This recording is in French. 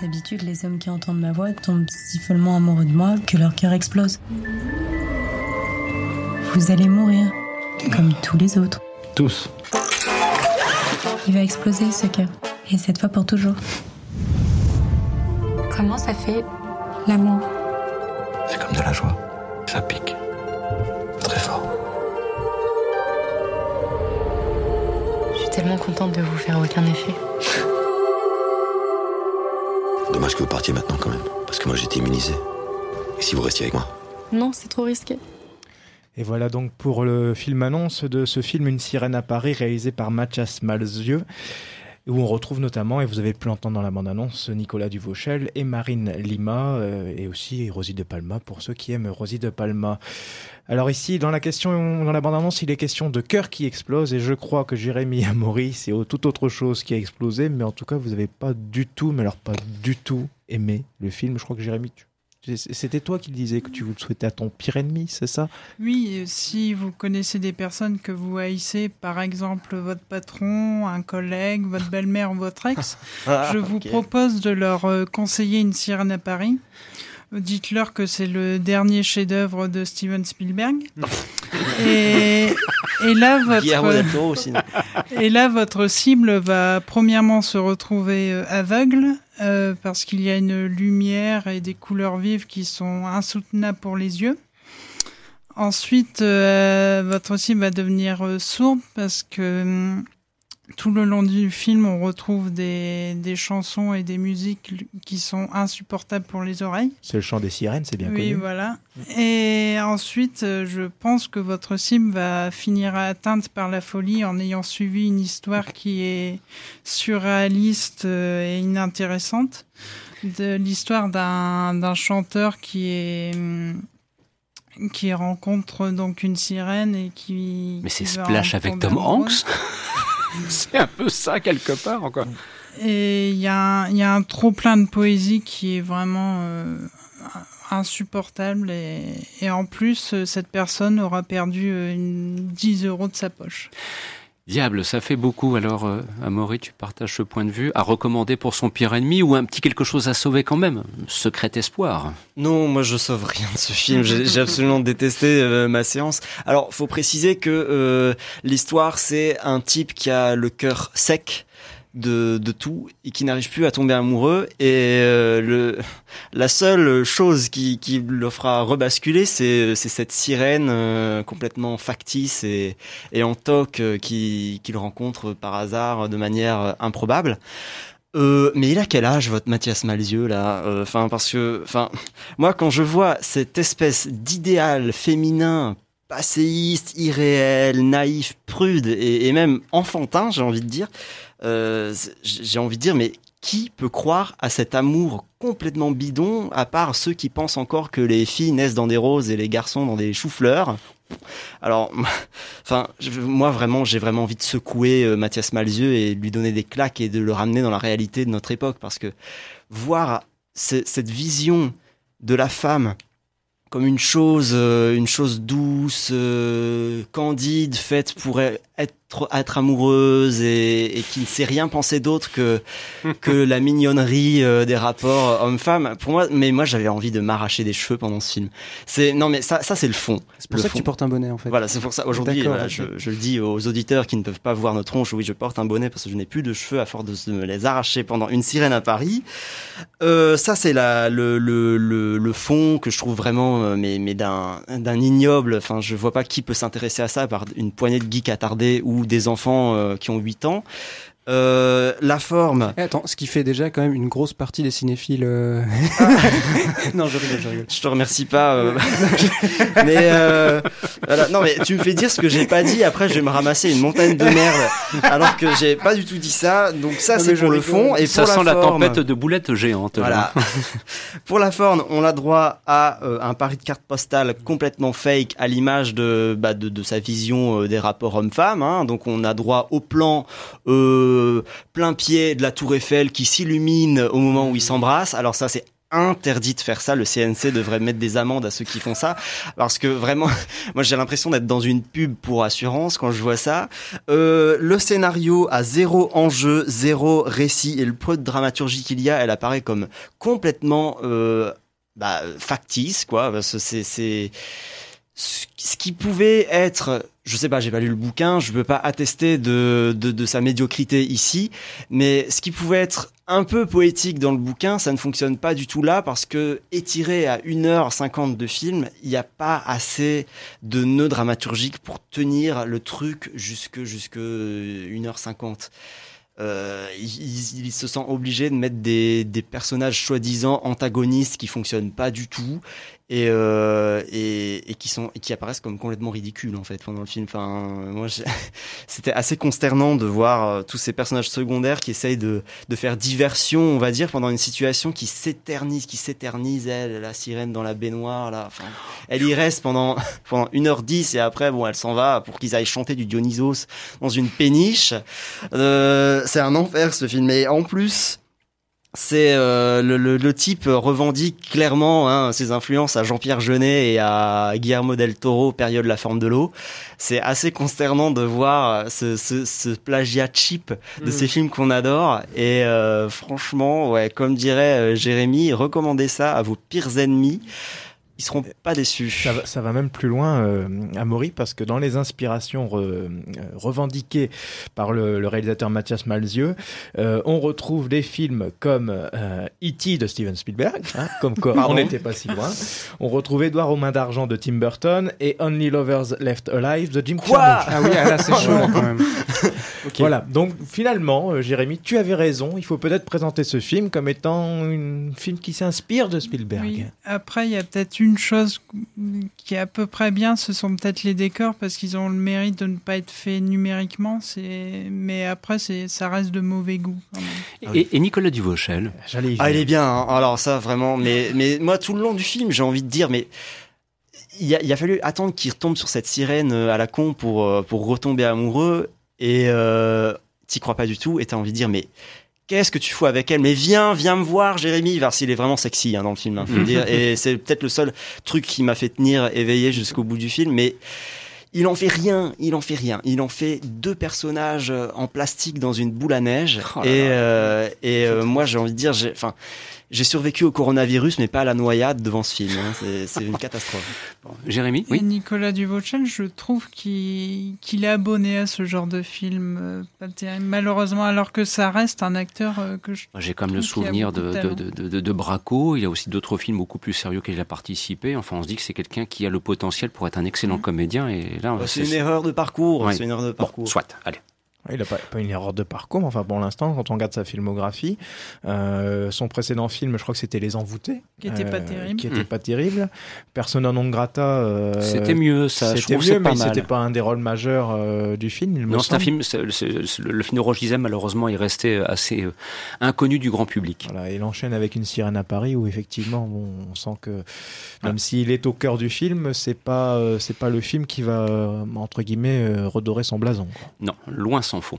D'habitude, les hommes qui entendent ma voix tombent si follement amoureux de moi que leur cœur explose. Vous allez mourir, comme tous les autres. Tous. Il va exploser ce cœur, et cette fois pour toujours. Comment ça fait l'amour? C'est comme de la joie. Ça pique. Très fort. Je suis tellement contente de vous faire aucun effet. Dommage que vous partiez maintenant quand même. Parce que moi j'étais immunisé. Et si vous restiez avec moi Non, c'est trop risqué. Et voilà donc pour le film annonce de ce film Une sirène à Paris réalisé par Mathias Où on retrouve notamment, et vous avez pu l'entendre dans la bande-annonce, Nicolas Duvauchel et Marine Lima, euh, et aussi Rosie de Palma, pour ceux qui aiment Rosie de Palma. Alors ici, dans la question, dans la bande-annonce, il est question de cœur qui explose, et je crois que Jérémy Amaury, c'est tout autre chose qui a explosé, mais en tout cas, vous n'avez pas du tout, mais alors pas du tout aimé le film. Je crois que Jérémy, tu c'était toi qui disais que tu vous souhaitais à ton pire ennemi, c'est ça? Oui, si vous connaissez des personnes que vous haïssez, par exemple votre patron, un collègue, votre belle-mère ou votre ex, ah, je vous propose de leur euh, conseiller une sirène à Paris. Dites-leur que c'est le dernier chef-d'œuvre de Steven Spielberg. et, et, là, votre, et là, votre cible va premièrement se retrouver euh, aveugle euh, parce qu'il y a une lumière et des couleurs vives qui sont insoutenables pour les yeux. Ensuite, euh, votre cible va devenir sourde parce que hum, tout le long du film, on retrouve des, des, chansons et des musiques qui sont insupportables pour les oreilles. C'est le chant des sirènes, c'est bien connu. Oui, voilà. Et ensuite, euh, je pense que votre cible va finir atteinte par la folie en ayant suivi une histoire qui est surréaliste euh, et inintéressante. De l'histoire d'un chanteur qui est qui rencontre donc une sirène et qui. Mais c'est Splash avec Tom Hanks C'est un peu ça quelque part encore. Et il y, a un trop plein de poésie qui est vraiment euh, insupportable et, en plus euh, cette personne aura perdu euh, une 10 euros de sa poche. Diable, ça fait beaucoup. Alors, euh, Amaury, tu partages ce point de vue à recommander pour son pire ennemi ou un petit quelque chose à sauver quand même Secret espoir. Non, moi je sauve rien de ce film. J'ai absolument détesté euh, ma séance. Alors, faut préciser que euh, l'histoire, c'est un type qui a le cœur sec de, tout et qui n'arrive plus à tomber amoureux. Et euh, le, la seule chose qui, qui le fera rebasculer, c'est cette sirène euh, complètement factice et, et en toc euh, qui qu'il rencontre par hasard de manière improbable. Mais il a quel âge votre Mathias Malzieux là? Enfin parce que, enfin, moi quand je vois cette espèce d'idéal féminin passéiste, irréel, naïf, prude et, même enfantin, j'ai envie de dire, euh, j'ai envie de dire, mais qui peut croire à cet amour complètement bidon, à part ceux qui pensent encore que les filles naissent dans des roses et les garçons dans des choux-fleurs? Alors, enfin, moi vraiment, j'ai vraiment envie de secouer euh, Mathias Malzieux et lui donner des claques et de le ramener dans la réalité de notre époque, parce que voir cette vision de la femme comme une chose, euh, une chose douce, candide, faite pour être être amoureuse et, et, qui ne sait rien penser d'autre que que la mignonnerie euh, des rapports homme-femme. Pour moi, mais moi j'avais envie de m'arracher des cheveux pendant ce film. C'est non mais ça ça c'est le fond. C'est pour ça que tu portes un bonnet en fait. Voilà, c'est pour ça aujourd'hui je, je, le dis aux auditeurs qui ne peuvent pas voir notre tronche. Oui, je porte un bonnet parce que je n'ai plus de cheveux à force de, me les arracher pendant une sirène à Paris. Euh, ça c'est la le, le, le le fond que je trouve vraiment euh, mais mais d'un d'un ignoble. Enfin, je vois pas qui peut s'intéresser à ça par une poignée de geeks attardés ou des enfants euh, qui ont 8 ans. Euh, la forme. Eh, attends, ce qui fait déjà quand même une grosse partie des cinéphiles. Euh... non, je rigole, je rigole. Je te remercie pas. Euh... mais euh... voilà. non, mais tu me fais dire ce que j'ai pas dit. Après, je vais me ramasser une montagne de merde, alors que j'ai pas du tout dit ça. Donc ça, c'est pour le fond. Et ça pour sent la, la tempête de boulettes géantes. Voilà. pour la forme, on a droit à euh, un pari de carte postale complètement fake, à l'image de, bah, de, de sa vision euh, des rapports hommes-femmes. Hein. Donc on a droit au plan. Euh, plein pied de la tour Eiffel qui s'illumine au moment où ils s'embrassent. Alors ça, c'est interdit de faire ça. Le CNC devrait mettre des amendes à ceux qui font ça. Parce que vraiment, moi j'ai l'impression d'être dans une pub pour assurance quand je vois ça. Euh, le scénario a zéro enjeu, zéro récit et le peu de dramaturgie qu'il y a, elle apparaît comme complètement euh, bah, factice, quoi. C'est ce qui pouvait être, je sais pas, j'ai pas lu le bouquin, je peux pas attester de, de, sa médiocrité ici, mais ce qui pouvait être un peu poétique dans le bouquin, ça ne fonctionne pas du tout là parce que étiré à 1h50 de film, il n'y a pas assez de nœuds dramaturgiques pour tenir le truc jusque, jusque 1h50. Euh, il, il, se sent obligé de mettre des, des personnages soi-disant antagonistes qui fonctionnent pas du tout et, euh, et, et, qui sont et qui apparaissent comme complètement ridicules en fait pendant le film. Enfin, moi, c'était assez consternant de voir euh, tous ces personnages secondaires qui essayent de, de faire diversion, on va dire, pendant une situation qui s'éternise, qui s'éternise. Elle, la sirène dans la baignoire, là, enfin, elle y reste pendant pendant 1h10 et après, bon, elle s'en va pour qu'ils aillent chanter du Dionysos dans une péniche. Euh, c'est un enfer ce film. Et en plus, c'est euh, le, le, le, type revendique clairement hein, ses influences à Jean-Pierre Jeunet et à Guillermo del Toro, période La forme de l'eau. C'est assez consternant de voir ce, ce, ce plagiat cheap de mm. ces films qu'on adore. Et euh, franchement, ouais, comme dirait euh, Jérémy, recommandez ça à vos pires ennemis ils seront pas déçus. Ça va, ça va même plus loin, euh, Amaury, parce que dans les inspirations re, euh, revendiquées par le, le, réalisateur Mathias Malzieu, euh, on retrouve des films comme euh, E.T. de Steven Spielberg, hein, comme quoi on n'était pas si loin. On retrouve Edouard aux mains d'argent de Tim Burton et Only Lovers Left Alive de Jim Quoi Ah oui, ah là c'est chaud quand même. okay. Voilà, donc finalement, euh, Jérémy, tu avais raison. Il faut peut-être présenter ce film comme étant un film qui s'inspire de Spielberg. Oui. Après, il y a peut-être une chose qui est à peu près bien, ce sont peut-être les décors parce qu'ils ont le mérite de ne pas être faits numériquement. Mais après, ça reste de mauvais goût. Et, et, Nicolas Duvauchel? Ah, il est bien. Hein. Alors ça, vraiment. Mais, mais moi, tout le long du film, j'ai envie de dire, mais il a, il a fallu attendre qu'il retombe sur cette sirène euh, à la con pour, euh, pour retomber amoureux. Et euh, t'y crois pas du tout. Et t'as envie de dire, mais qu'est-ce que tu fous avec elle? Mais viens, viens me voir, Jérémy, voir s'il est vraiment sexy hein, dans le film, hein, faut le dire. Et c'est peut-être le seul truc qui m'a fait tenir éveillé jusqu'au bout du film, mais il en fait rien, il en fait rien. Il en fait deux personnages en plastique dans une boule à neige. Oh et euh, et euh, moi, j'ai envie de dire, enfin j'ai survécu au coronavirus, mais pas à la noyade devant ce film. Hein. C'est une catastrophe. Bon, Jérémy oui Nicolas Duvauchel, je trouve qu'il qu est abonné à ce genre de film. Euh, malheureusement, alors que ça reste un acteur euh, que je. J'ai comme le souvenir de, de, de, de, de, Braco. Il y a aussi d'autres films beaucoup plus sérieux qu'il a participé. Enfin, on se dit que c'est quelqu'un qui a le potentiel pour être un excellent mmh. comédien. Et là, bah, c'est une erreur de parcours. Ouais. C'est une erreur de parcours. Bon, soit, allez. Il n'a pas, pas, une erreur de parcours, mais enfin pour l'instant, quand on regarde sa filmographie, euh, son précédent film, je crois que c'était Les Envoûtés, qui était euh, pas terrible, qui était mmh. pas terrible. Persona non grata, euh, c'était mieux, ça. C'était mieux, mais c'était pas un des rôles majeurs euh, du film. non, c'est un film. C est, c est, le, le film de Roche Dizem, malheureusement, il restait assez euh, inconnu du grand public. Voilà, il enchaîne avec Une sirène à Paris, où effectivement, bon, on sent que même ah. s'il est au cœur du film, c'est pas, c'est pas le film qui va entre guillemets redorer son blason. Quoi. Non, loin s'en.